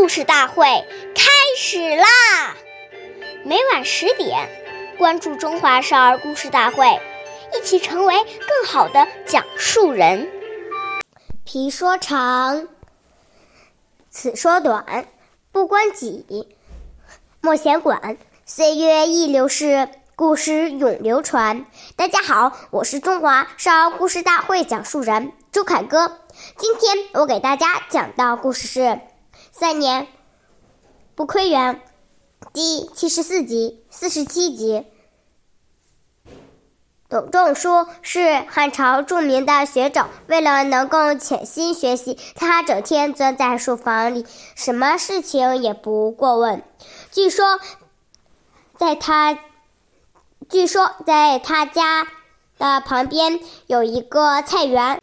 故事大会开始啦！每晚十点，关注《中华少儿故事大会》，一起成为更好的讲述人。皮说长，此说短，不关己，莫闲管。岁月易流逝，故事永流传。大家好，我是中华少儿故事大会讲述人周凯歌。今天我给大家讲的故事是《三年不窥园》第七十四集、四十七集。董仲舒是汉朝著名的学者，为了能够潜心学习，他整天钻在书房里，什么事情也不过问。据说，在他据说在他家的旁边有一个菜园。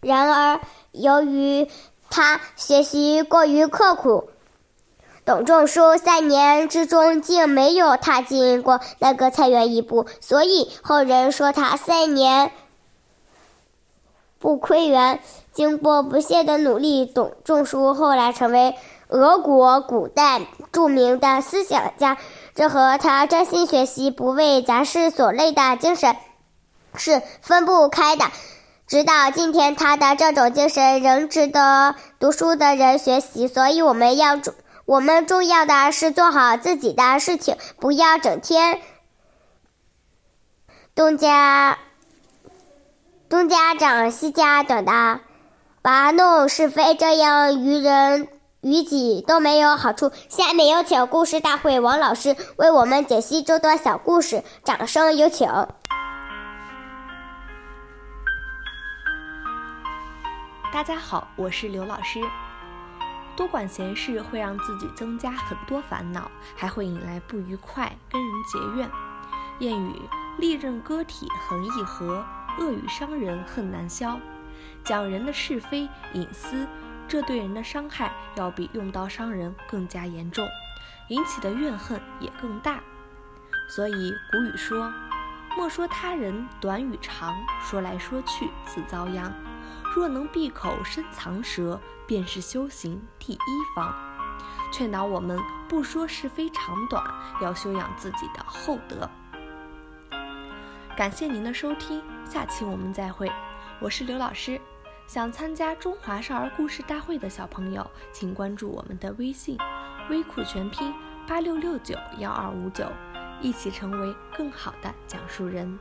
然而，由于他学习过于刻苦，董仲舒三年之中竟没有踏进过那个菜园一步，所以后人说他三年不窥园。经过不懈的努力，董仲舒后来成为俄国古代著名的思想家。这和他专心学习、不为杂事所累的精神是分不开的。直到今天，他的这种精神仍值得读书的人学习。所以，我们要重，我们重要的是做好自己的事情，不要整天东家东家长西家短的玩弄是非，这样于人于己都没有好处。下面有请故事大会王老师为我们解析这段小故事，掌声有请。大家好，我是刘老师。多管闲事会让自己增加很多烦恼，还会引来不愉快，跟人结怨。谚语：利刃割体横易合，恶语伤人恨难消。讲人的是非隐私，这对人的伤害要比用刀伤人更加严重，引起的怨恨也更大。所以古语说：莫说他人短与长，说来说去自遭殃。若能闭口深藏舌，便是修行第一方。劝导我们不说是非长短，要修养自己的厚德。感谢您的收听，下期我们再会。我是刘老师。想参加中华少儿故事大会的小朋友，请关注我们的微信“微库全拼八六六九幺二五九”，一起成为更好的讲述人。